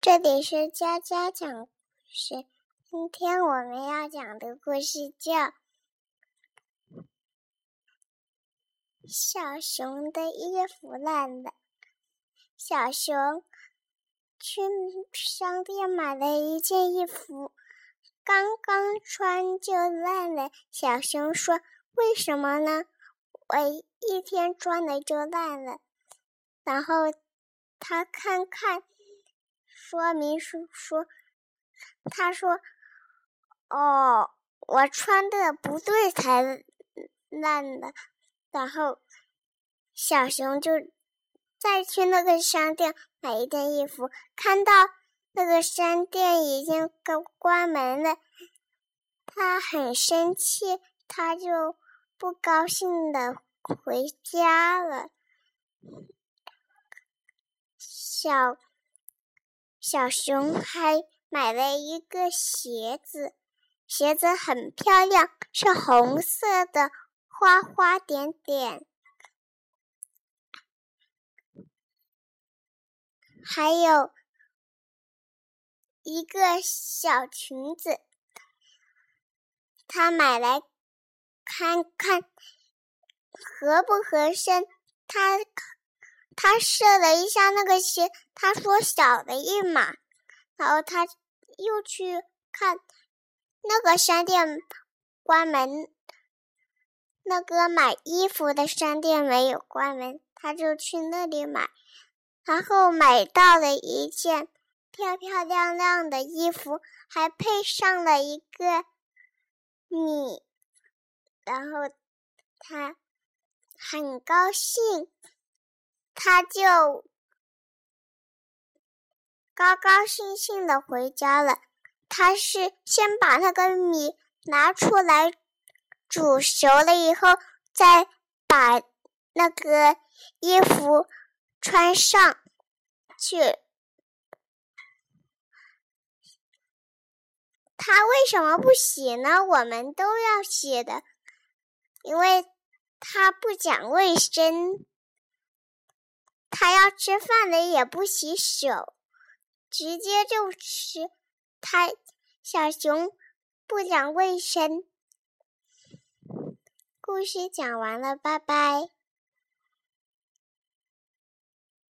这里是佳佳讲故事。今天我们要讲的故事叫《小熊的衣服烂了》。小熊去商店买了一件衣服，刚刚穿就烂了。小熊说：“为什么呢？我一天穿了就烂了。”然后他看看。说明书说：“他说，哦，我穿的不对才烂的。”然后小熊就再去那个商店买一件衣服，看到那个商店已经关关门了，他很生气，他就不高兴的回家了。小。小熊还买了一个鞋子，鞋子很漂亮，是红色的，花花点点。还有一个小裙子，他买来看看合不合身。他。他试了一下那个鞋，他说小了一码，然后他又去看那个商店关门，那个买衣服的商店没有关门，他就去那里买，然后买到了一件漂漂亮亮的衣服，还配上了一个你，然后他很高兴。他就高高兴兴的回家了。他是先把那个米拿出来煮熟了以后，再把那个衣服穿上去。他为什么不洗呢？我们都要洗的，因为他不讲卫生。他要吃饭的也不洗手，直接就吃。他小熊不讲卫生。故事讲完了，拜拜。